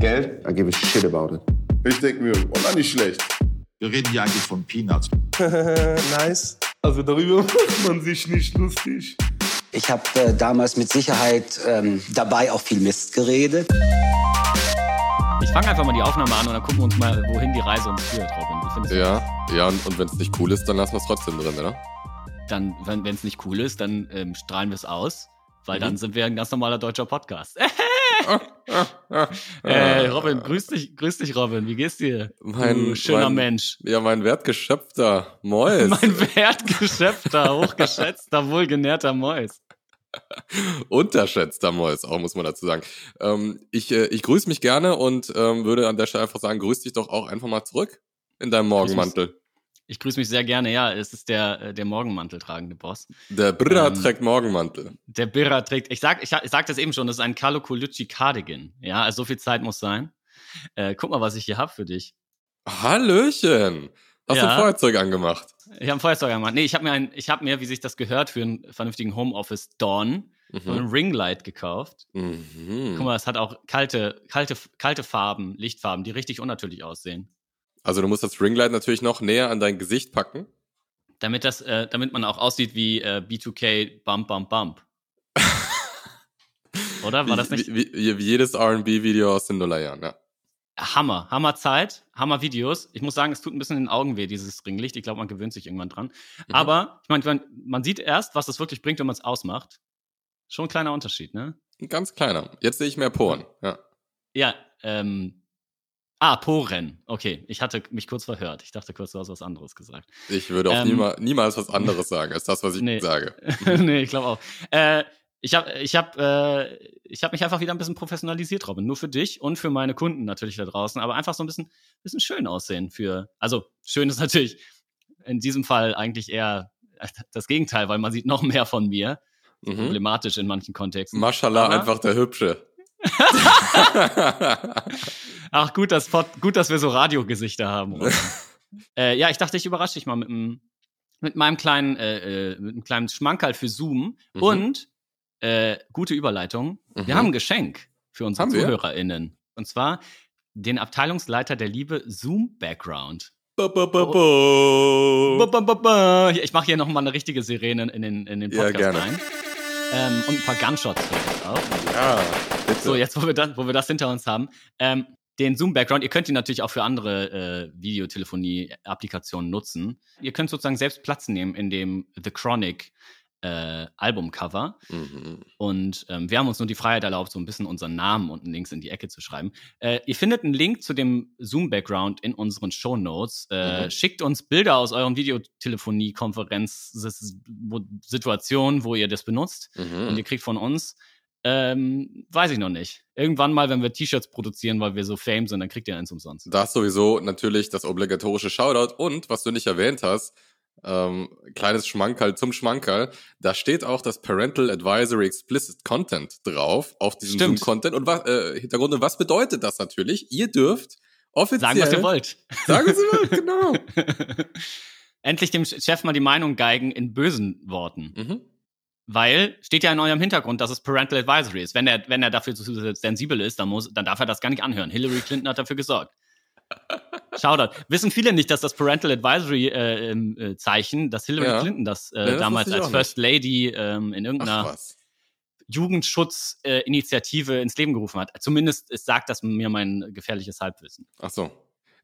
Geld? I give a shit about it. Ich denke mir, oh, na, nicht schlecht. Wir reden hier eigentlich von Peanuts. nice. Also darüber macht man sich nicht lustig. Ich habe äh, damals mit Sicherheit ähm, dabei auch viel Mist geredet. Ich fange einfach mal die Aufnahme an und dann gucken wir uns mal, wohin die Reise uns führt, Robin. Wie findest du Ja, ja, und, und wenn es nicht cool ist, dann lassen wir es trotzdem drin, oder? Dann, wenn es nicht cool ist, dann ähm, strahlen wir es aus, weil Mhm. dann sind wir ein ganz normaler deutscher Podcast. äh, Robin, grüß dich, grüß dich, Robin. Wie geht's dir? Mein- schöner mein- Mensch. Ja, mein wertgeschöpfter Mäus. Mein wertgeschöpfter, hochgeschätzter, wohlgenährter Mäus. Unterschätzter Mäus, auch muss man dazu sagen. Ähm, ich äh, ich grüße mich gerne und ähm, würde an der Stelle einfach sagen, grüß dich doch auch einfach mal zurück in deinem Morgenmantel. Ich grüße mich sehr gerne. Ja, es ist der, äh, der Morgenmantel tragende Boss. Der Brra Ähm, trägt Morgenmantel. Der Birra trägt, ich sag, ich, ich sag das eben schon, das ist ein Carlo Colucci Cardigan. Ja, also so viel Zeit muss sein. Äh, guck mal, was ich hier hab für dich. Hallöchen! Hast du Ja. ein Feuerzeug angemacht? Ich habe ein Feuerzeug gemacht. Nee, ich habe mir, ein, ich hab mir, wie sich das gehört, für einen vernünftigen Homeoffice Dawn Mhm. ein Ringlight gekauft. Mhm. Guck mal, es hat auch kalte, kalte, kalte Farben, Lichtfarben, die richtig unnatürlich aussehen. Also du musst das Ringlight natürlich noch näher an dein Gesicht packen. Damit das, äh, damit man auch aussieht wie äh, B2K Bump Bump Bump. Oder? War das nicht? Wie, wie, wie jedes R&B-Video aus den Nullerjahren, ja. Hammer, Hammer Zeit, Hammer Videos. Ich muss sagen, es tut ein bisschen in den Augen weh, dieses Ringlicht. Ich glaube, man gewöhnt sich irgendwann dran. Mhm. Aber ich meine, man, sieht erst, was es wirklich bringt, wenn man es ausmacht. Schon ein kleiner Unterschied, ne? Ein ganz kleiner. Jetzt sehe ich mehr Poren, ja. Ja, ähm. Ah, Poren. Okay, ich hatte mich kurz verhört. Ich dachte kurz, du hast was anderes gesagt. Ich würde auch Ähm, niemals, niemals was anderes sagen, als das, was ich Nee. sage. nee, ich glaube auch. Äh, ich habe ich hab, äh, ich hab mich einfach wieder ein bisschen professionalisiert, Robin. Nur für dich und für meine Kunden natürlich da draußen. Aber einfach so ein bisschen, bisschen schön aussehen für. Also, schön ist natürlich in diesem Fall eigentlich eher das Gegenteil, weil man sieht noch mehr von mir. Mhm. Problematisch in manchen Kontexten. Maschallah, Aber- einfach der Hübsche. Ach, gut, dass, Pod- gut, dass wir so Radiogesichter haben. Äh, ja, ich dachte, ich überrasche dich mal mit, einem, mit meinem kleinen, äh, äh, mit einem kleinen Schmankerl für Zoom Mhm. und äh, gute Überleitung. Wir Mhm. haben ein Geschenk für unsere Haben wir? ZuhörerInnen. Und zwar den Abteilungsleiter der Liebe Zoom Background. Ba, ba, ba. Ich mache hier noch mal eine richtige Sirene in den, in den Ja, Podcast gerne. rein. Ähm, und ein paar Gunshots vielleicht auch. Ja, bitte. So, jetzt, wo wir das, wo wir das hinter uns haben. Ähm, den Zoom-Background, ihr könnt ihn natürlich auch für andere äh, Videotelefonie-Applikationen nutzen. Ihr könnt sozusagen selbst Platz nehmen in dem The Chronic äh, Albumcover. Mhm. Und ähm, wir haben uns nur die Freiheit erlaubt, so ein bisschen unseren Namen unten links in die Ecke zu schreiben. Äh, ihr findet einen Link zu dem Zoom-Background in unseren Show Notes. Äh, Mhm. Schickt uns Bilder aus euren Videotelefonie-Konferenz-Situationen, wo ihr das benutzt. Und Mhm. ihr kriegt von uns, ähm, weiß ich noch nicht. Irgendwann mal, wenn wir T-Shirts produzieren, weil wir so fame sind, dann kriegt ihr eins umsonst. Das sowieso natürlich das obligatorische Shoutout und was du nicht erwähnt hast, ähm, kleines Schmankerl zum Schmankerl, da steht auch das Parental Advisory Explicit Content drauf auf diesem. Zoom-Content und was, äh, Hintergrund und was bedeutet das natürlich? Ihr dürft offiziell Sagen, was ihr wollt. Sagen, was ihr wollt, genau. Endlich dem Chef mal die Meinung geigen in bösen Worten. Mhm. Weil steht ja in eurem Hintergrund, dass es Parental Advisory ist. Wenn er, wenn er dafür zu sensibel ist, dann, muss, dann darf er das gar nicht anhören. Hillary Clinton hat dafür gesorgt. Shoutout. Wissen viele nicht, dass das Parental Advisory äh, ähm, äh, Zeichen, dass Hillary Ja. Clinton das, äh, Ja, das damals als First Lady ähm, in irgendeiner. Jugendschutzinitiative ins Leben gerufen hat. Zumindest es sagt das mir mein gefährliches Halbwissen. Ach so.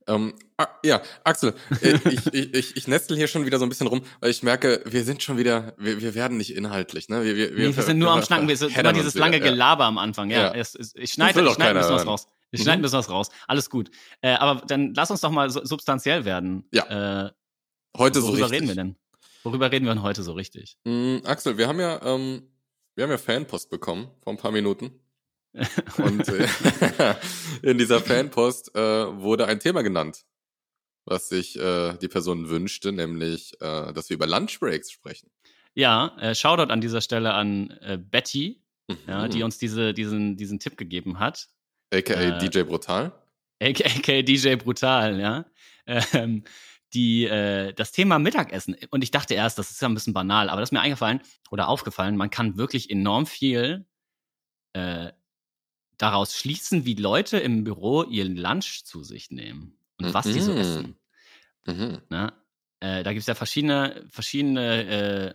Ähm, ah, ja, Axel, äh, ich, ich, ich, ich nestel hier schon wieder so ein bisschen rum, weil ich merke, wir sind schon wieder, wir, wir werden nicht inhaltlich, ne? Wir, wir, Nee, wir sind nur am Schnacken, wir sind immer dieses lange wieder, ja. Gelaber am Anfang. Ja, Ja. Es, es, ich schneide, ich schneide ein bisschen was raus. Ich Mhm. schneide ein bisschen was raus. Alles gut. Äh, aber dann lass uns doch mal so, substanziell werden. Ja. Äh, Heute so worüber richtig. reden wir denn? Worüber reden wir denn heute so richtig? Mm, Axel, wir haben ja, ähm, wir haben ja Fanpost bekommen vor ein paar Minuten. Und äh, in dieser Fanpost äh, wurde ein Thema genannt, was sich äh, die Person wünschte, nämlich, dass wir über Lunchbreaks sprechen. Ja, äh, Shoutout an dieser Stelle an Betty, ja, Mhm. die uns diese, diesen, diesen Tipp gegeben hat. AKA DJ Brutal. aka DJ Brutal, ja. Ähm, die äh, das Thema Mittagessen. Und ich dachte erst, das ist ja ein bisschen banal, aber das ist mir eingefallen oder aufgefallen, man kann wirklich enorm viel äh, daraus schließen, wie Leute im Büro ihren Lunch zu sich nehmen und was die so Mhm. essen. Mhm. Ne? Äh, da gibt es ja verschiedene, verschiedene äh,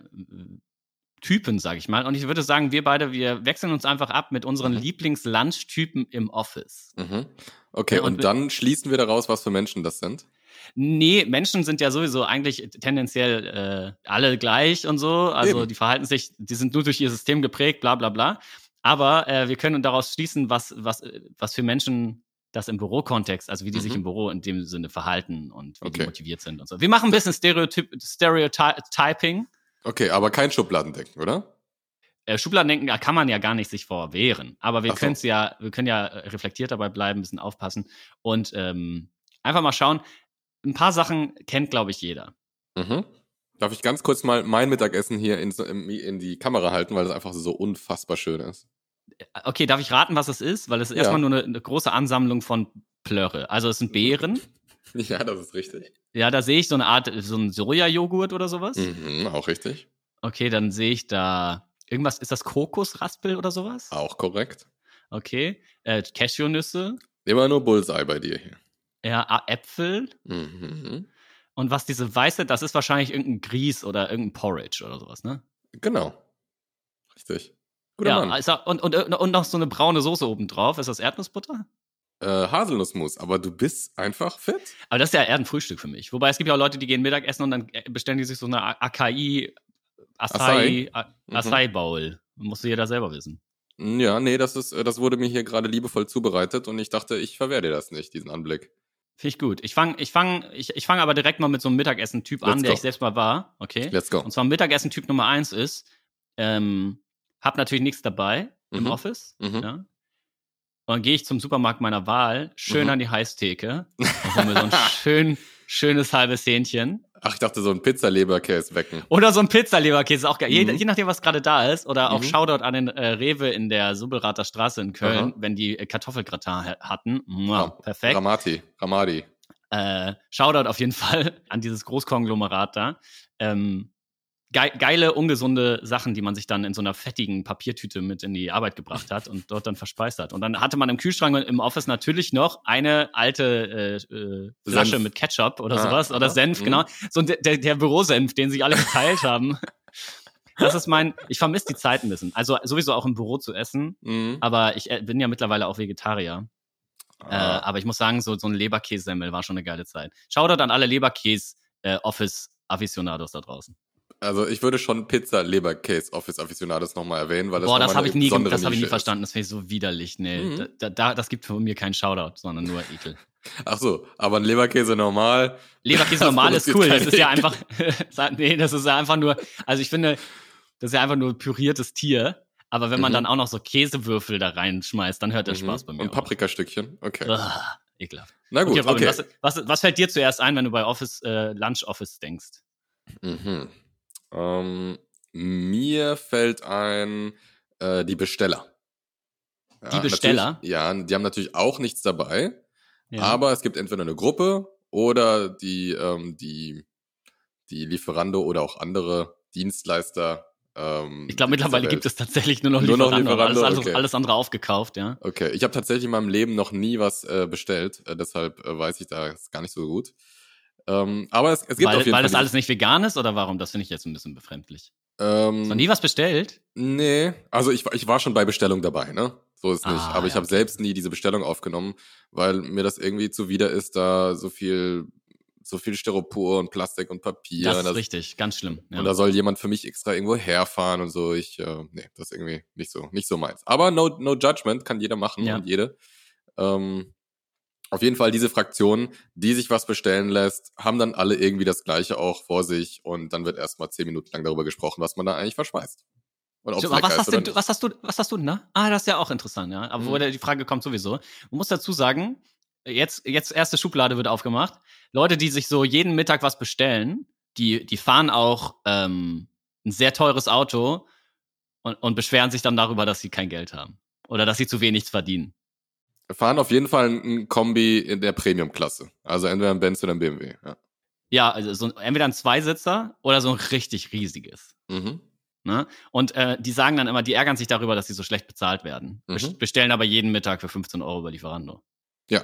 Typen, sage ich mal. Und ich würde sagen, wir beide, wir wechseln uns einfach ab mit unseren Mhm. Lieblings-Lunch-Typen im Office. Mhm. Okay, Ja, und und, wir- dann schließen wir daraus, was für Menschen das sind. Nee, Menschen sind ja sowieso eigentlich tendenziell äh, alle gleich und so. Also Eben. die verhalten sich, die sind nur durch ihr System geprägt, bla bla bla. Aber äh, wir können daraus schließen, was, was, äh, was für Menschen das im Bürokontext, also wie die sich Mhm. im Büro in dem Sinne verhalten und wie die Okay. motiviert sind und so. Wir machen ein bisschen Stereotyp Stereotyping. Okay, aber kein Schubladendenken, oder? Äh, Schubladendenken kann man ja gar nicht sich vor wehren. Aber wir so. können ja, wir können ja äh, reflektiert dabei bleiben, ein bisschen aufpassen und ähm, einfach mal schauen. Ein paar Sachen kennt, glaube ich, jeder. Mhm. Darf ich ganz kurz mal mein Mittagessen hier in, in die Kamera halten, weil das einfach so unfassbar schön ist? Okay, darf ich raten, was es ist? Weil es ist Ja. erstmal nur eine, eine große Ansammlung von Plörre. Also es sind Beeren. Ja, das ist richtig. Ja, da sehe ich so eine Art, so ein Sojajoghurt oder sowas. Mhm, auch richtig. Okay, dann sehe ich da irgendwas, ist das Kokosraspel oder sowas? Auch korrekt. Okay. Äh, Cashewnüsse, Immer nur Bullseye bei dir hier. ja, Äpfel. Mhm. Und was diese weiße, das ist wahrscheinlich irgendein Grieß oder irgendein Porridge oder sowas, ne? Genau. Richtig. Guter ja, Mann. also, und, und, und noch so eine braune Soße obendrauf. Ist das Erdnussbutter? Äh, Haselnussmus, aber du bist einfach fit. Aber das ist ja eher ein Frühstück für mich. Wobei es gibt ja auch Leute, die gehen Mittagessen und dann äh, bestellen die sich so eine Acai, Acai, A- Mhm. Acai Bowl. Musste jeder selber wissen. Ja, nee, das ist, äh, das wurde mir hier gerade liebevoll zubereitet und ich dachte, ich verwehre dir das nicht, diesen Anblick. Finde ich gut. Ich fange ich fang, ich, ich fang aber direkt mal mit so einem Mittagessen-Typ an, Let's der go. ich selbst mal war. Okay. Let's go. Und zwar Mittagessen-Typ Nummer eins ist, ähm, hab natürlich nichts dabei im Mhm. Office. Mhm. Ja. Und dann gehe ich zum Supermarkt meiner Wahl, schön Mhm. an die Heißtheke und hol mir so ein schön, schönes halbes Hähnchen. Ach, ich dachte, so ein Pizzaleberkäse wecken. Oder so ein Pizzaleberkäse, auch geil. Je, Mhm. je nachdem, was gerade da ist. Oder auch Mhm. Shoutout an den äh, Rewe in der Subbelrater Straße in Köln, Aha. wenn die äh, Kartoffelgratin ha- hatten. Mua, Ram- perfekt. Ramati, Ramadi. Äh, Shoutout auf jeden Fall an dieses Großkonglomerat da. Ähm, geile, ungesunde Sachen, die man sich dann in so einer fettigen Papiertüte mit in die Arbeit gebracht hat und dort dann verspeist hat. Und dann hatte man im Kühlschrank und im Office natürlich noch eine alte äh, äh, Flasche Senf. mit Ketchup oder Ah, sowas oder aha, Senf, mhm. genau. So der, der, Bürosenf, den sich alle geteilt haben. Das ist mein, ich vermisse die Zeit ein bisschen. Also sowieso auch im Büro zu essen, Mhm. aber ich äh, bin ja mittlerweile auch Vegetarier. Äh, Ah. aber ich muss sagen, so, so ein Leberkässemmel war schon eine geile Zeit. Shoutout an alle Leberkäse-Office-Aficionados da draußen. Also ich würde schon Pizza Leberkäse Office Aficionados nochmal erwähnen, weil das Boah, das habe ich nie, das habe ich nie ist. verstanden. Das finde ich so widerlich. Nee, Mhm. da, da, das gibt von mir keinen Shoutout, sondern nur Ekel. Ach so, aber ein Leberkäse normal. Leberkäse normal ist cool. Das ist ja einfach, nee, das ist ja einfach nur, also ich finde, das ist ja einfach nur püriertes Tier. Aber wenn man Mhm. dann auch noch so Käsewürfel da reinschmeißt, dann hört der Mhm. Spaß bei mir Und. Paprikastückchen. Okay. Uah, ekelhaft. Na gut, okay, Robin, okay. Was, was, was fällt dir zuerst ein, wenn du bei Office, äh, Lunch Office denkst? Mhm. Ähm, mir fällt ein äh, die Besteller. Ja, Die Besteller? Ja, die haben natürlich auch nichts dabei, Ja. aber es gibt entweder eine Gruppe oder die, ähm, die, die Lieferando oder auch andere Dienstleister. Ähm, Ich glaube, mittlerweile gibt es tatsächlich nur noch Nur noch Lieferando. Lieferando, alles, okay. alles andere aufgekauft, ja. Okay, ich habe tatsächlich in meinem Leben noch nie was äh, bestellt, äh, deshalb äh, weiß ich da gar nicht so gut. Ähm, aber es, es gibt Weil, auf jeden weil Fall. das alles nicht vegan ist oder warum? Das finde ich jetzt ein bisschen befremdlich. ähm, Noch nie was bestellt? Nee, also ich, war- ich war schon bei Bestellung dabei, ne? So ist nicht. Ah, Aber ich ja, habe okay. selbst nie diese Bestellung aufgenommen, weil mir das irgendwie zuwider ist, da so viel, so viel Styropor und Plastik und Papier. das ist das- richtig, ganz schlimm. Ja. Und da soll jemand für mich extra irgendwo herfahren und so. Ich, äh, nee, das ist irgendwie nicht so, nicht so meins. Aber no, no judgment kann jeder machen Ja. und jede. Ähm, auf jeden Fall diese Fraktion, die sich was bestellen lässt, haben dann alle irgendwie das Gleiche auch vor sich und dann wird erstmal zehn Minuten lang darüber gesprochen, was man da eigentlich verspeist. Und So, was hast, denn, was hast du, was hast du denn da? Ah, das ist ja auch interessant, ja. Aber Mhm. wo die Frage kommt sowieso. Man muss dazu sagen, jetzt, jetzt erste Schublade wird aufgemacht. Leute, die sich so jeden Mittag was bestellen, die, die fahren auch ähm, ein sehr teures Auto und, und beschweren sich dann darüber, dass sie kein Geld haben. Oder dass sie zu wenig verdienen. Wir fahren auf jeden Fall ein Kombi in der Premium-Klasse. Also entweder ein Benz oder ein BMW. Ja. Ja, also so, entweder ein Zweisitzer oder so ein richtig riesiges. Mhm. Ne? Und äh, die sagen dann immer, die ärgern sich darüber, dass sie so schlecht bezahlt werden. Mhm. Best- Bestellen aber jeden Mittag für 15 Euro über Lieferando. Ja,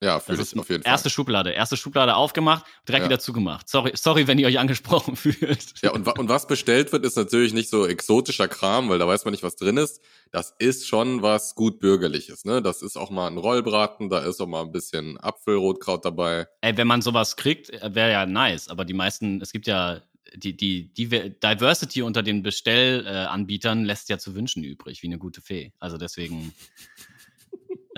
ja, Das fühle ist auf jeden erste Fall. Schublade. Erste Schublade aufgemacht, direkt Ja. wieder zugemacht. Sorry, sorry, wenn ihr euch angesprochen fühlt. Ja, und, und was bestellt wird, ist natürlich nicht so exotischer Kram, weil da weiß man nicht, was drin ist. Das ist schon was gut bürgerliches, ne? Das ist auch mal ein Rollbraten, da ist auch mal ein bisschen Apfelrotkraut dabei. Ey, wenn man sowas kriegt, wäre ja nice. Aber die meisten, es gibt ja die, die, die Diversity unter den Bestellanbietern äh, lässt ja zu wünschen übrig, wie eine gute Fee. Also deswegen,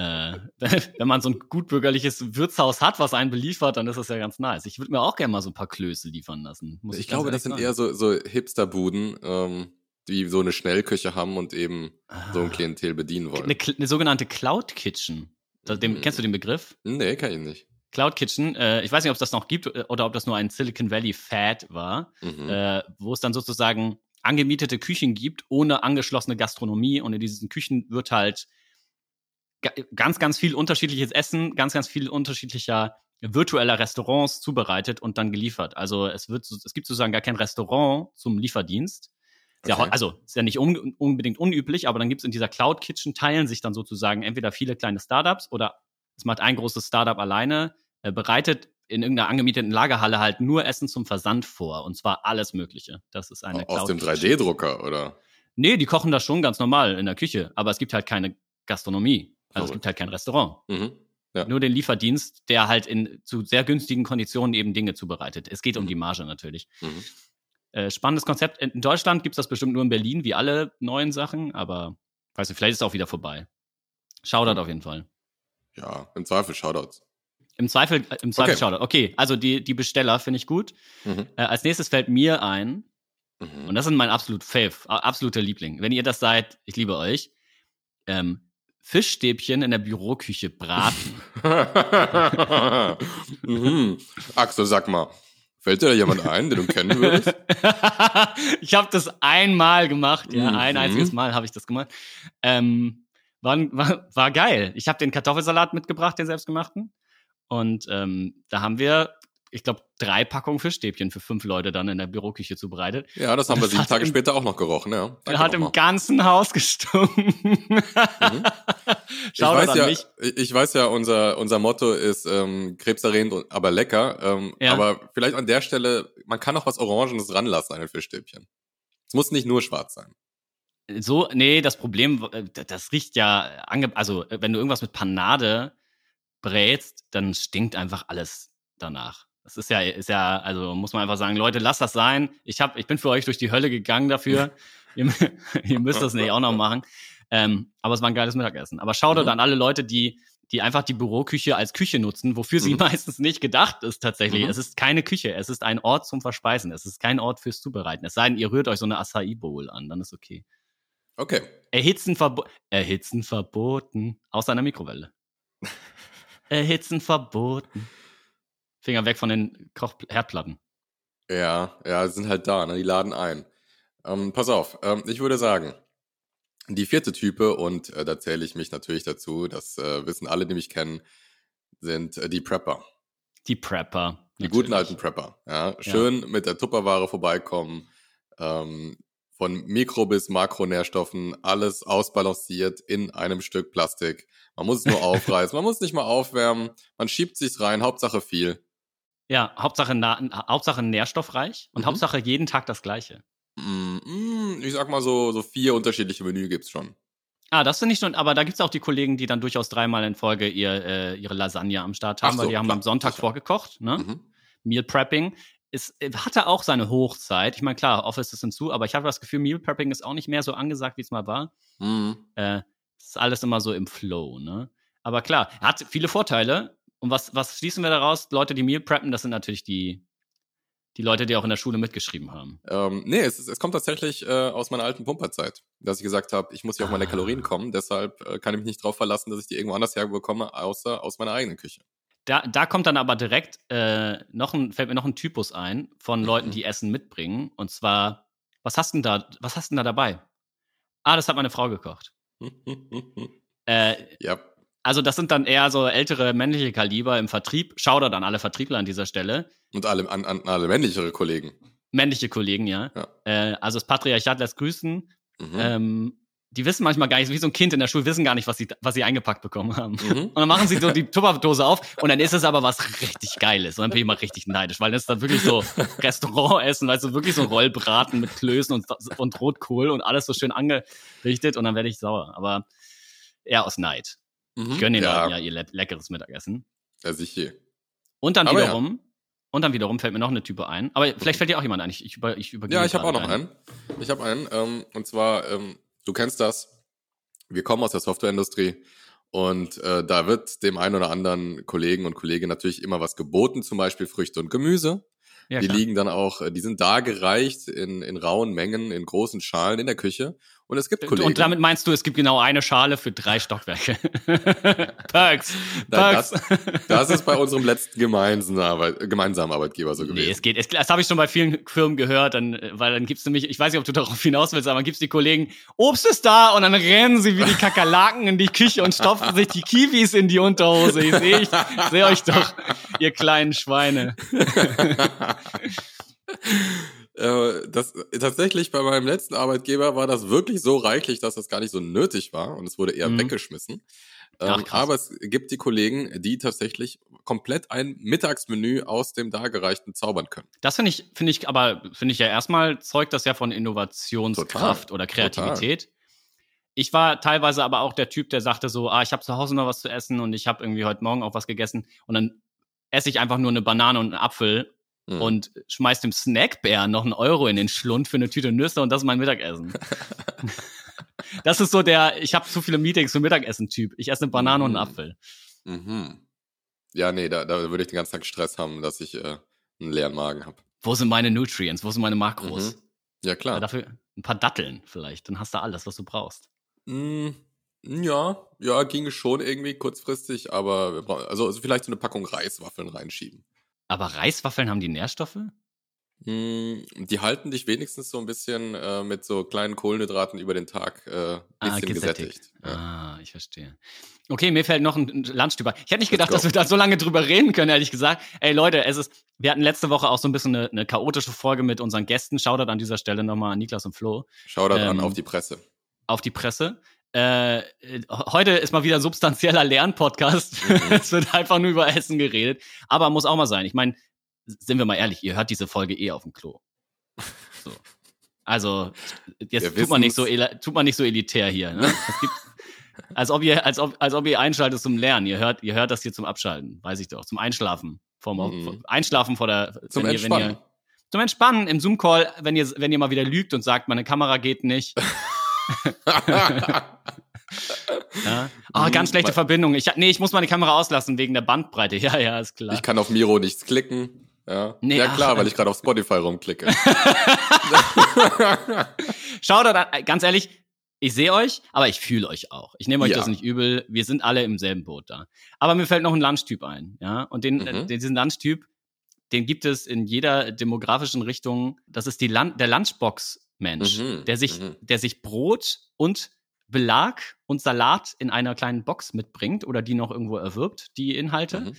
äh, wenn man so ein gut bürgerliches Wirtshaus hat, was einen beliefert, dann ist das ja ganz nice. Ich würde mir auch gerne mal so ein paar Klöße liefern lassen. Muss Ich, ich, glaube, das sind sagen. eher so, so Hipsterbuden, ähm, die so eine Schnellküche haben und eben so ein Klientel bedienen wollen. eine, eine sogenannte Cloud Kitchen. Dem, Mhm. Kennst du den Begriff? Nee, kann ich nicht. Cloud Kitchen, äh, ich weiß nicht, ob es das noch gibt äh, oder ob das nur ein Silicon Valley Fad war, Mhm. äh, wo es dann sozusagen angemietete Küchen gibt, ohne angeschlossene Gastronomie. Und in diesen Küchen wird halt ganz, ganz viel unterschiedliches Essen, ganz, ganz viel unterschiedlicher virtueller Restaurants zubereitet und dann geliefert. Also es wird, es gibt sozusagen gar kein Restaurant zum Lieferdienst. Ja, Okay. heu- also ist ja nicht un unbedingt unüblich, aber dann gibt es in dieser Cloud Kitchen teilen sich dann sozusagen entweder viele kleine Startups oder es macht ein großes Startup alleine, äh, bereitet in irgendeiner angemieteten Lagerhalle halt nur Essen zum Versand vor und zwar alles Mögliche. Das ist eine Aus dem Cloud Kitchen. 3D-Drucker, oder? Nee, die kochen das schon ganz normal in der Küche, aber es gibt halt keine Gastronomie. Also es gibt halt kein Restaurant. Mhm. Ja. Nur den Lieferdienst, der halt in zu sehr günstigen Konditionen eben Dinge zubereitet. Es geht um Mhm. die Marge natürlich. Mhm. Äh, spannendes Konzept. In Deutschland gibt's das bestimmt nur in Berlin, wie alle neuen Sachen, aber weiß nicht, vielleicht ist es auch wieder vorbei. Shoutout auf jeden Fall. Ja, im Zweifel Shoutouts. Im Zweifel, äh, im Zweifel Okay. Shoutout. Okay, also die, die Besteller finde ich gut. Mhm. Äh, als nächstes fällt mir ein, Mhm. und das ist mein absolut Fave, absoluter Liebling. Wenn ihr das seid, ich liebe euch. Ähm, Fischstäbchen in der Büroküche braten. mhm. Axel, sag mal, fällt dir da jemand ein, den du kennen würdest? ich habe das einmal gemacht, ja, ein Mhm. einziges Mal habe ich das gemacht. Ähm, war, war, war geil. Ich habe den Kartoffelsalat mitgebracht, den selbstgemachten. Und ähm, da haben wir, ich glaube, drei Packungen Fischstäbchen für fünf Leute dann in der Büroküche zubereitet. Ja, das haben wir Das sieben hat Tage im- später auch noch gerochen, ja. Er Danke hat im ganzen Haus gestunken. Mhm. Ich Shoutout weiß, ja, mich. ich ich weiß ja, unser, unser Motto ist ähm, krebserregend, aber lecker. Ähm, Ja. Aber vielleicht an der Stelle, man kann auch was Orangenes ranlassen an den Fischstäbchen. Es muss nicht nur schwarz sein. So, nee, das Problem, äh, das riecht ja, ange also äh, wenn du irgendwas mit Panade brätst, dann stinkt einfach alles danach. Das ist ja, ist ja, also muss man einfach sagen, Leute, lasst das sein. Ich hab, ich bin für euch durch die Hölle gegangen dafür. ihr, ihr müsst das nicht auch noch machen. Ähm, aber es war ein geiles Mittagessen. Aber schaut Mhm. an alle Leute, die, die einfach die Büroküche als Küche nutzen, wofür sie Mhm. meistens nicht gedacht ist tatsächlich. Mhm. Es ist keine Küche, es ist ein Ort zum Verspeisen. Es ist kein Ort fürs Zubereiten. Es sei denn, ihr rührt euch so eine Acai Bowl an, dann ist okay. Okay. Erhitzen, verbo Erhitzen verboten. Aus einer Mikrowelle. Erhitzen verboten. Finger weg von den Koch Herdplatten. Ja, ja, sie sind halt da, ne? die laden ein. Ähm, pass auf, ähm, ich würde sagen, die vierte Type, und äh, da zähle ich mich natürlich dazu, das äh, wissen alle, die mich kennen, sind äh, die Prepper. Die Prepper. Die guten alten Prepper. Ja, schön mit der Tupperware vorbeikommen, ähm, von Mikro- bis Makronährstoffen, alles ausbalanciert in einem Stück Plastik. Man muss es nur aufreißen, man muss es nicht mal aufwärmen, man schiebt sich's rein, Hauptsache viel. Ja, Hauptsache, na Hauptsache nährstoffreich und Mhm. Hauptsache jeden Tag das Gleiche. Mm, ich sag mal so, so vier unterschiedliche Menü gibt's schon. Ah, das finde ich schon, aber da gibt's auch die Kollegen, die dann durchaus dreimal in Folge ihr, äh, ihre Lasagne am Start haben, so, weil die haben klar, am Sonntag sicher. vorgekocht, ne? Mhm. Meal Prepping. Es äh, hatte auch seine Hochzeit. Ich meine, klar, Office ist hinzu, aber ich habe das Gefühl, Meal Prepping ist auch nicht mehr so angesagt, wie es mal war. Mhm. Äh, es ist alles immer so im Flow, ne? Aber klar, hat viele Vorteile. Und was, was schließen wir daraus? Leute, die Meal preppen, das sind natürlich die, die Leute, die auch in der Schule mitgeschrieben haben. Ähm, nee, es, es kommt tatsächlich äh, aus meiner alten Pumperzeit, dass ich gesagt habe, ich muss hier auf meine Ah. Kalorien kommen, deshalb äh, kann ich mich nicht drauf verlassen, dass ich die irgendwo anders herbekomme, außer aus meiner eigenen Küche. Da, da kommt dann aber direkt äh, noch ein, fällt mir noch ein Typus ein von Leuten, Mhm. die Essen mitbringen. Und zwar, was hast denn da, was hast denn da dabei? Ah, das hat meine Frau gekocht. Äh, ja, also das sind dann eher so ältere männliche Kaliber im Vertrieb. Shoutout an alle Vertriebler an dieser Stelle. und alle, an, an alle männlichere Kollegen. männliche Kollegen, ja. Ja. Äh, also das Patriarchat lässt grüßen. Mhm. Ähm, die wissen manchmal gar nicht, wie so ein Kind in der Schule, wissen gar nicht, was sie, was sie eingepackt bekommen haben. Mhm. Und dann machen sie so die Tupperdose auf und dann ist es aber was richtig Geiles. Und dann bin ich mal richtig neidisch, weil das ist dann wirklich so Restaurantessen, weißt du, wirklich so Rollbraten mit Klößen und, und Rotkohl und alles so schön angerichtet und dann werde ich sauer. Aber eher aus Neid. Mhm. Ich gönne den ja, Leuten ja ihr le leckeres Mittagessen. ja, sicher. Und dann Aber ja. wiederum, und dann wiederum fällt mir noch eine Type ein. Aber vielleicht fällt dir auch jemand ein. Ich, ich, über, ich übergebe Ja, ich habe auch noch einen. Ich habe einen. Ähm, und zwar, ähm, du kennst das. Wir kommen aus der Softwareindustrie und äh, da wird dem einen oder anderen Kollegen und Kollegin natürlich immer was geboten, zum Beispiel Früchte und Gemüse. Ja, die klar. liegen dann auch, äh, die sind da gereicht in, in rauen Mengen, in großen Schalen in der Küche. Und es gibt Kollegen. Und damit meinst du, es gibt genau eine Schale für drei Stockwerke. Perks. Nein, Perks. das, das ist bei unserem letzten gemeinsamen, Arbeit, gemeinsamen Arbeitgeber so gewesen. Nee, es geht. Es, das habe ich schon bei vielen Firmen gehört, dann, äh, weil dann gibt's nämlich, ich weiß nicht, ob du darauf hinaus willst, aber dann gibt's die Kollegen, Obst ist da und dann rennen sie wie die Kakerlaken in die Küche und stopfen sich die Kiwis in die Unterhose. Ich sehe ich seh euch doch, ihr kleinen Schweine. Äh, das, tatsächlich bei meinem letzten Arbeitgeber war das wirklich so reichlich, dass das gar nicht so nötig war und es wurde eher Mhm. weggeschmissen. Ach, Ähm, krass. aber es gibt die Kollegen, die tatsächlich komplett ein Mittagsmenü aus dem dargereichten zaubern können. Das finde ich, finde ich, aber finde ich ja erstmal zeugt das ja von Innovationskraft Total. oder Kreativität. Ich war teilweise aber auch der Typ, der sagte so, ah, ich habe zu Hause noch was zu essen und ich habe irgendwie heute Morgen auch was gegessen und dann esse ich einfach nur eine Banane und einen Apfel Mhm. und schmeiß dem Snackbär noch einen Euro in den Schlund für eine Tüte Nüsse und das ist mein Mittagessen. das ist so der, ich habe zu viele Meetings für Mittagessen-Typ. Ich esse eine Banane und einen Mhm. Apfel. Mhm. Ja, nee, da, da würde ich den ganzen Tag Stress haben, dass ich äh, einen leeren Magen habe. Wo sind meine Nutrients? Wo sind meine Makros? Mhm. Ja, Ja, klar. dafür ein paar Datteln vielleicht, dann hast du alles, was du brauchst. Mm, ja, ja, ginge schon irgendwie kurzfristig, aber wir brauchen, also, also vielleicht so eine Packung Reiswaffeln reinschieben. Aber Reiswaffeln haben die Nährstoffe? Mm, Die halten dich wenigstens so ein bisschen äh, mit so kleinen Kohlenhydraten über den Tag äh, bisschen gesättigt. Ja. Ah, ich verstehe. Okay, mir fällt noch ein ein Landstüber. Ich hätte nicht gedacht, go. dass wir da so lange drüber reden können, ehrlich gesagt. Ey, Leute, es ist, wir hatten letzte Woche auch so ein bisschen eine, eine chaotische Folge mit unseren Gästen. Shoutout an dieser Stelle nochmal an Niklas und Flo Shoutout an Ähm, auf die Presse. auf die Presse. Äh, äh, heute ist mal wieder ein substanzieller Lernpodcast. Mhm. es wird einfach nur über Essen geredet. Aber muss auch mal sein. Ich meine, sind wir mal ehrlich, ihr hört diese Folge eh auf dem Klo. So. Also, jetzt Wir tut man, nicht so, tut man nicht so elitär hier. Ne? Gibt, als, ob ihr, als, ob, als ob ihr einschaltet zum Lernen. Ihr hört, ihr hört das hier zum Abschalten, weiß ich doch. Zum Einschlafen. Vom, Mhm. Einschlafen vor der. Zum wenn ihr- wenn ihr- Entspannen. zum Entspannen im Zoom-Call, wenn ihr, wenn ihr mal wieder lügt und sagt, meine Kamera geht nicht. Ja. Ah, Mhm, ganz schlechte Verbindung. Ich, nee, ich muss meine Kamera auslassen wegen der Bandbreite. Ja, ja, ist klar. ich kann auf Miro nichts klicken. Ja, Nee, ja ach, klar, äh. weil ich gerade auf Spotify rumklicke. Schaut da, ganz ehrlich, ich sehe euch, aber ich fühle euch auch. Ich nehme euch Ja. das nicht übel. Wir sind alle im selben Boot da. Aber mir fällt noch ein Lunchtyp ein, ja. Und den, Mhm. äh, diesen Lunchtyp, den gibt es in jeder demografischen Richtung. Das ist die Lan der Lunchbox-Mensch, Mhm, der sich, mhm. der sich Brot und Belag und Salat in einer kleinen Box mitbringt oder die noch irgendwo erwirbt, die Inhalte, Mhm.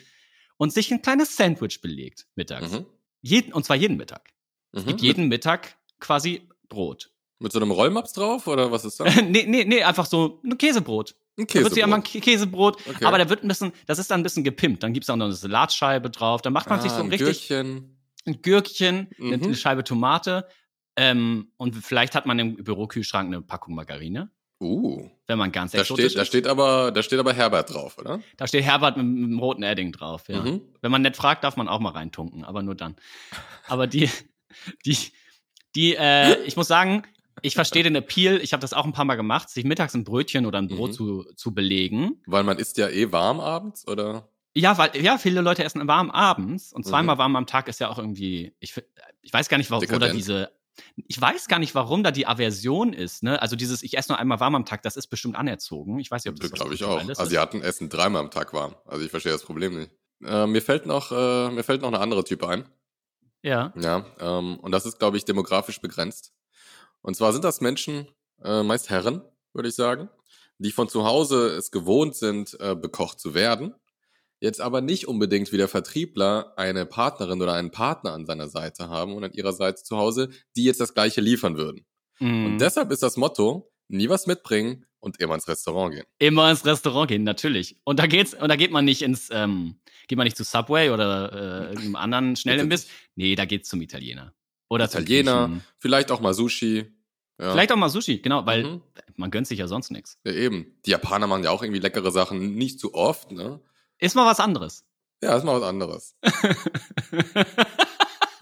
und sich ein kleines Sandwich belegt mittags. Mhm. Jeden, und zwar jeden Mittag. Es Mhm. gibt jeden Mittag quasi Brot. Mit so einem Rollmaps drauf oder was ist das? nee, nee, nee, einfach so ein Käsebrot. Ein Da wird sich einmal ein Käsebrot. Kä- Käsebrot, Okay. aber der wird ein bisschen, das ist dann ein bisschen gepimpt. Dann gibt's auch noch eine Salatscheibe drauf. Dann macht man sich Ah, so ein richtig Gürkchen. ein Gürkchen, eine, Mhm. eine Scheibe Tomate. Ähm, und vielleicht hat man im Bürokühlschrank eine Packung Margarine, Uh, wenn man ganz da exotisch steht, da ist. steht aber, da steht aber Herbert drauf, oder? Da steht Herbert mit, mit einem roten Edding drauf, ja. Mhm. Wenn man nett fragt, darf man auch mal reintunken, aber nur dann. Aber die, die, die, äh, ich muss sagen, ich verstehe den Appeal. Ich habe das auch ein paar Mal gemacht, sich mittags ein Brötchen oder ein Brot Mhm. zu, zu belegen. Weil man isst ja eh warm abends, oder? Ja, weil, ja, viele Leute essen warm abends und Mhm. zweimal warm am Tag ist ja auch irgendwie, ich, ich weiß gar nicht, warum, wo da diese, ich weiß gar nicht, warum da die Aversion ist, ne? Also dieses, ich esse nur einmal warm am Tag, das ist bestimmt anerzogen. Ich weiß nicht, ob das Das glaube ich auch. Asiaten essen dreimal am Tag warm. Also ich verstehe das Problem nicht. Äh, mir fällt noch, äh, mir fällt noch eine andere Type ein. Ja. Ja, ähm, und das ist, glaube ich, demografisch begrenzt. Und zwar sind das Menschen, äh, meist Herren, würde ich sagen, die von zu Hause es gewohnt sind, äh, bekocht zu werden, jetzt aber nicht unbedingt wie der Vertriebler eine Partnerin oder einen Partner an seiner Seite haben und an ihrer Seite zu Hause, die jetzt das gleiche liefern würden. Mhm. Und deshalb ist das Motto, nie was mitbringen und immer ins Restaurant gehen. Immer ins Restaurant gehen, natürlich. Und da geht's, und da geht man nicht ins, ähm, geht man nicht zu Subway oder äh, irgendeinem anderen Schnellimbiss. Nee, da geht's zum Italiener. Oder zum Italiener, vielleicht auch mal Sushi. Ja. Vielleicht auch mal Sushi, genau, weil Mhm. man gönnt sich ja sonst nichts. Ja, eben. Die Japaner machen ja auch irgendwie leckere Sachen, nicht zu oft, ne? Ist mal was anderes. Ja, ist mal was anderes.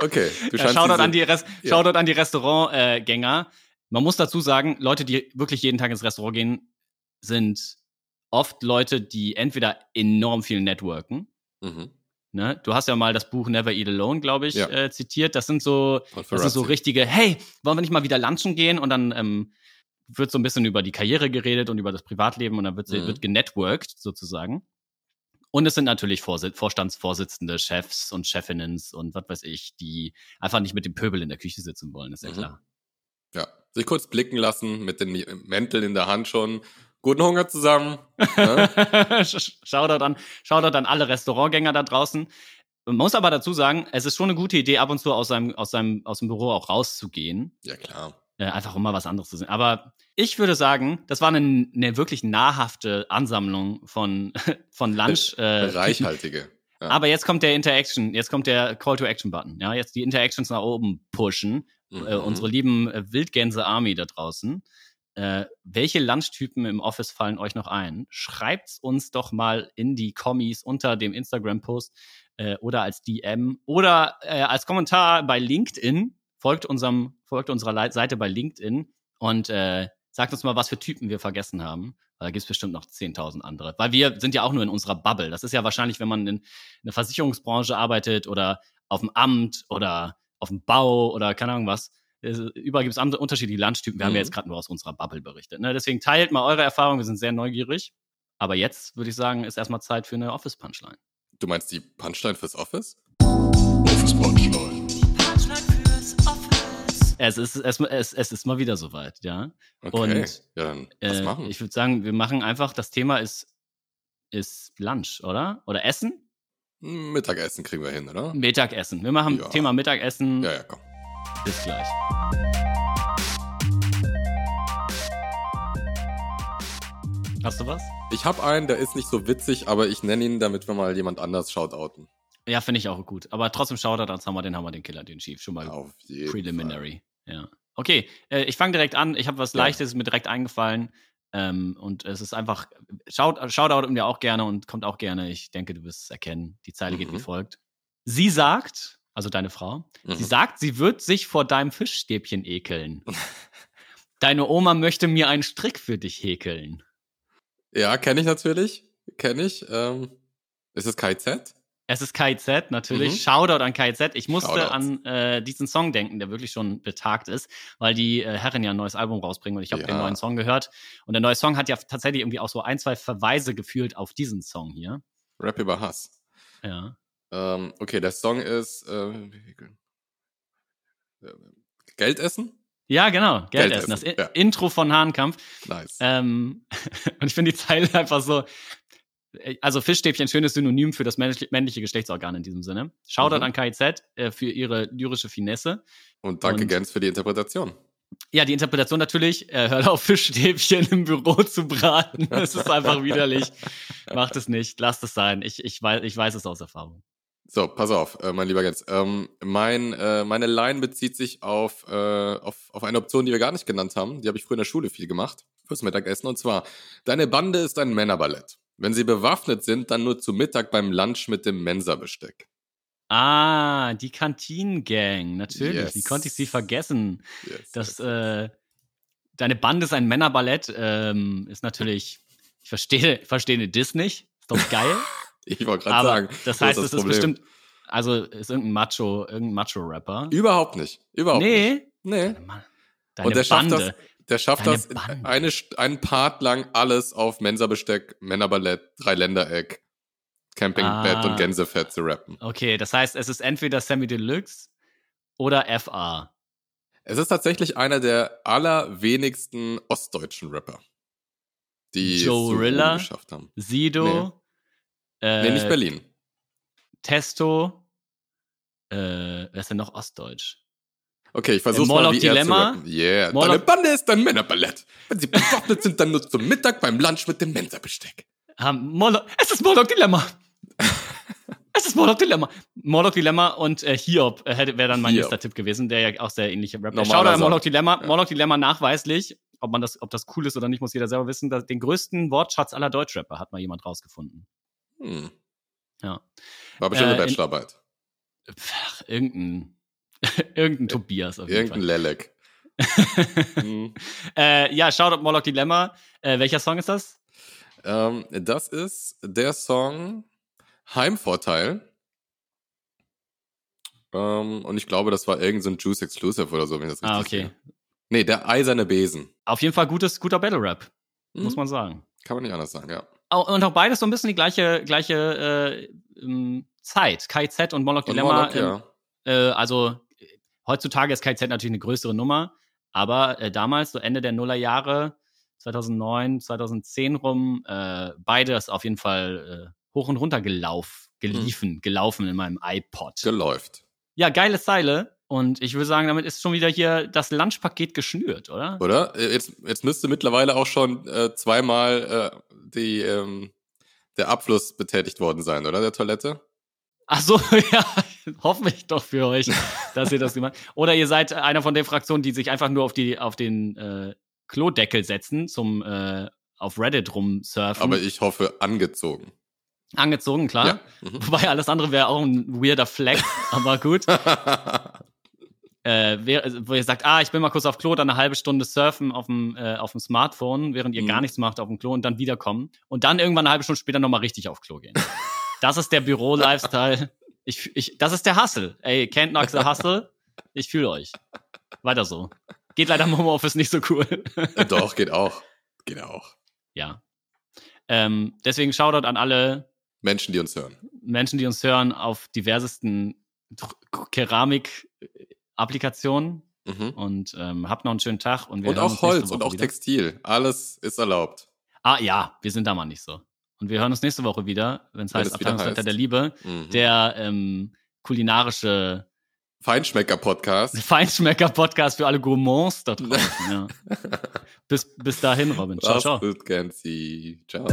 Okay, du Ja, Shoutout an die, Res Ja. Shoutout an die Restaurantgänger. Man muss dazu sagen, Leute, die wirklich jeden Tag ins Restaurant gehen, sind oft Leute, die entweder enorm viel networken. Mhm. Ne? Du hast ja mal das Buch Never Eat Alone, glaube ich, Ja. äh, zitiert. Das sind so, das sind so richtige, hey, wollen wir nicht mal wieder lunchen gehen? Und dann ähm, wird so ein bisschen über die Karriere geredet und über das Privatleben und dann wird, Mhm. wird genetworked sozusagen. Und es sind natürlich Vorsi Vorstandsvorsitzende, Chefs und Chefinnen und was weiß ich, die einfach nicht mit dem Pöbel in der Küche sitzen wollen, ist ja Mhm. klar. Ja, sich kurz blicken lassen mit den Mänteln in der Hand schon. Guten Hunger zusammen. Ne? Shoutout an, Shoutout an alle Restaurantgänger da draußen. Man muss aber dazu sagen, es ist schon eine gute Idee, ab und zu aus seinem, aus seinem, aus dem Büro auch rauszugehen. ja, klar. Äh, einfach um mal was anderes zu sehen. Aber ich würde sagen, das war eine, eine wirklich nahrhafte Ansammlung von, von Lunch. Äh, Reichhaltige. Ja. Aber jetzt kommt der Interaction, jetzt kommt der Call to Action Button. Ja, jetzt die Interactions nach oben pushen. Mhm. Äh, unsere lieben äh, Wildgänse-Army da draußen. Äh, welche Lunchtypen im Office fallen euch noch ein? Schreibt's uns doch mal in die Kommis unter dem Instagram-Post äh, oder als DM oder äh, als Kommentar bei LinkedIn. Folgt unserem, folgt unserer Seite bei LinkedIn und äh, sagt uns mal, was für Typen wir vergessen haben. Weil Da gibt's bestimmt noch 10.000 andere. Weil wir sind ja auch nur in unserer Bubble. Das ist ja wahrscheinlich, wenn man in, in der Versicherungsbranche arbeitet oder auf dem Amt oder auf dem Bau oder keine Ahnung was. Es- Überall gibt es andere unterschiedliche Lunchtypen. Wir haben ja Mhm. jetzt gerade nur aus unserer Bubble berichtet. Ne? Deswegen teilt mal eure Erfahrungen. Wir sind sehr neugierig. Aber jetzt würde ich sagen, ist erstmal Zeit für eine Office-Punchline. Du meinst die Punchline fürs? Office Es ist, es, es, es ist mal wieder soweit, ja. Okay. Und, ja, dann was Äh, machen? ich würde sagen, wir machen einfach, das Thema ist, ist Lunch, oder? Oder Essen? Mittagessen kriegen wir hin, oder? Mittagessen. Wir machen Ja. Thema Mittagessen. Ja, ja, komm. Bis gleich. Hast du was? Ich habe einen, der ist nicht so witzig, aber ich nenne ihn, damit wir mal jemand anders shoutouten. Ja, finde ich auch gut. Aber trotzdem Shoutout ans Hammer, den Hammer, den Killer, den Chief. Schon mal Auf jeden preliminary. Ja. Okay, äh, ich fange direkt an. Ich habe was Ja. Leichtes, mir direkt eingefallen. Ähm, und es ist einfach, Shout, Shoutout mir auch gerne und kommt auch gerne. Ich denke, du wirst es erkennen. Die Zeile geht Mhm. wie folgt. Sie sagt, also deine Frau, Mhm. sie sagt, sie wird sich vor deinem Fischstäbchen ekeln. Deine Oma möchte mir einen Strick für dich häkeln. Ja, kenne ich natürlich. Kenne ich. Ähm, ist es KZ? Es ist KZ, natürlich. Mhm. Shoutout an KZ. Ich musste Shoutouts. an äh, diesen Song denken, der wirklich schon betagt ist, weil die äh, Herren ja ein neues Album rausbringen und ich habe Ja. den neuen Song gehört. Und der neue Song hat ja tatsächlich irgendwie auch so ein, zwei Verweise gefühlt auf diesen Song hier. Rap über Hass. Ja. Ähm, okay, der Song ist äh, Geld essen? Ja, genau. Geld, Geld essen. Das essen, I ja. Intro von Hahnkampf. Nice. Ähm, und ich finde die Zeile einfach so. Also Fischstäbchen, schönes Synonym für das männliche, Geschlechtsorgan in diesem Sinne. Shoutout Mhm. an KIZ äh, für ihre lyrische Finesse. Und danke, und- Gens, für die Interpretation. Ja, die Interpretation natürlich, äh, hört auf, Fischstäbchen im Büro zu braten. Es ist einfach widerlich. Macht es nicht, lasst es sein. Ich, ich, weiß, ich weiß es aus Erfahrung. So, pass auf, äh, mein lieber Gens. Ähm, mein, äh, meine Line bezieht sich auf, äh, auf, auf eine Option, die wir gar nicht genannt haben. Die habe ich früher in der Schule viel gemacht, fürs Mittagessen. Und zwar, deine Bande ist ein Männerballett. Wenn sie bewaffnet sind, dann nur zu Mittag beim Lunch mit dem Mensa-Besteck. Ah, die Kantinengang, natürlich. Yes. Wie konnte ich sie vergessen? Yes, Das, yes. äh, deine Band ist ein Männerballett, ähm, ist natürlich, ich verstehe, verstehe Diss nicht. Ist doch geil. ich wollte gerade sagen, das heißt, es ist Problem? bestimmt, also ist irgendein Macho, irgendein Macho-Rapper. Überhaupt nicht. Überhaupt nicht. Nee. Nee. Mann, Deine Und der schafft Bande. das, der schafft Deine das Bande. eine, einen Part lang alles auf Mensa-Besteck, Männerballett, Dreiländereck, Campingbett Ah. und Gänsefett zu rappen. Okay, das heißt, es ist entweder Sammy Deluxe oder FA. Es ist tatsächlich einer der allerwenigsten ostdeutschen Rapper, die es Joe so Rilla? geschafft haben. Sido, Äh, nee, nicht Berlin. Testo. Äh, wer ist denn noch Ostdeutsch? Okay, ich versuch's Äh, mal wie er zu Dilemma? Yeah. Morlock- Deine Bande ist ein Männerballett. Wenn sie bewaffnet sind, dann nur zum Mittag beim Lunch mit dem Mensa-Besteck. haben Morlock, es ist Morlock Dilemma. es ist Morlock Dilemma. Morlock Dilemma und äh, Hiob äh, wäre dann mein Hiob. nächster Tipp gewesen, der ja auch sehr ähnliche Rap. Normaler Schau da. Morlock Dilemma. Ja. Morlock Dilemma nachweislich, ob man das, ob das cool ist oder nicht, muss jeder selber wissen. dass Den größten Wortschatz aller Deutschrapper hat mal jemand rausgefunden. Hm. Ja. War bestimmt eine Äh, Bachelorarbeit. Pff, irgendein, irgendein Tobias auf jeden Irgendein Lelek. hm. Fall. Äh, ja, Shoutout Morlock Dilemma. Äh, welcher Song ist das? ähm, das ist der Song Heimvorteil. Ähm, und ich glaube, das war irgendein so ein Juice Exclusive oder so, wenn ich das richtig Ah, okay. sehe. Nee, der eiserne Besen. Auf jeden Fall gutes, guter Battle Rap, Hm? muss man sagen. Kann man nicht anders sagen, ja. Au- Und auch beides so ein bisschen die gleiche, gleiche äh, Zeit. KZ und Morlock Und Dilemma. Morlock, ähm, ja. äh, also heutzutage ist KZ natürlich eine größere Nummer, aber äh, damals, so Ende der Nullerjahre, 2009, 2010 rum, äh, beides auf jeden Fall äh, hoch und runter gelaufen, geliefen, gelaufen in meinem iPod. Geläuft. ja, geile Zeile. Und ich würde sagen, damit ist schon wieder hier das Lunchpaket geschnürt, oder? Oder? Äh, Jetzt, jetzt müsste mittlerweile auch schon äh, zweimal äh, die, ähm, der Abfluss betätigt worden sein, oder? Der Toilette? Ach so, ja, hoffe ich doch für euch, dass ihr das gemacht Oder ihr seid einer von den Fraktionen, die sich einfach nur auf, die, auf den äh, Klodeckel setzen, zum äh, auf Reddit rumsurfen. Aber ich hoffe angezogen. Angezogen, klar. Ja. Mhm. Wobei alles andere wäre auch ein weirder Fleck, aber gut. Äh, wer, wo ihr sagt, ah, ich bin mal kurz auf Klo, dann eine halbe Stunde surfen auf dem, äh, auf dem Smartphone, während ihr Mhm. gar nichts macht auf dem Klo und dann wiederkommen und dann irgendwann eine halbe Stunde später nochmal richtig auf Klo gehen. Das ist der Büro-Lifestyle. Ich, ich, das ist der Hustle. Ey, can't knock the hustle. Ich fühle euch. Weiter so. Geht leider im Homeoffice nicht so cool. Doch, geht auch. Geht auch. ja. Ähm, deswegen Shoutout an alle Menschen, die uns hören. Menschen, die uns hören, auf diversesten Keramik-Applikationen. Mhm. Und ähm, habt noch einen schönen Tag. Und, wir Und auch Holz und auch wieder. Textil. Alles ist erlaubt. Ah ja, wir sind da mal nicht so. Und wir hören uns nächste Woche wieder, wenn es heißt Abteilungsleiter der Liebe, Mhm. der ähm, kulinarische Feinschmecker-Podcast. Feinschmecker-Podcast für alle Gourmands da draußen. ja. bis, bis dahin, Robin. Ciao, Mach's ciao. gut. Ciao.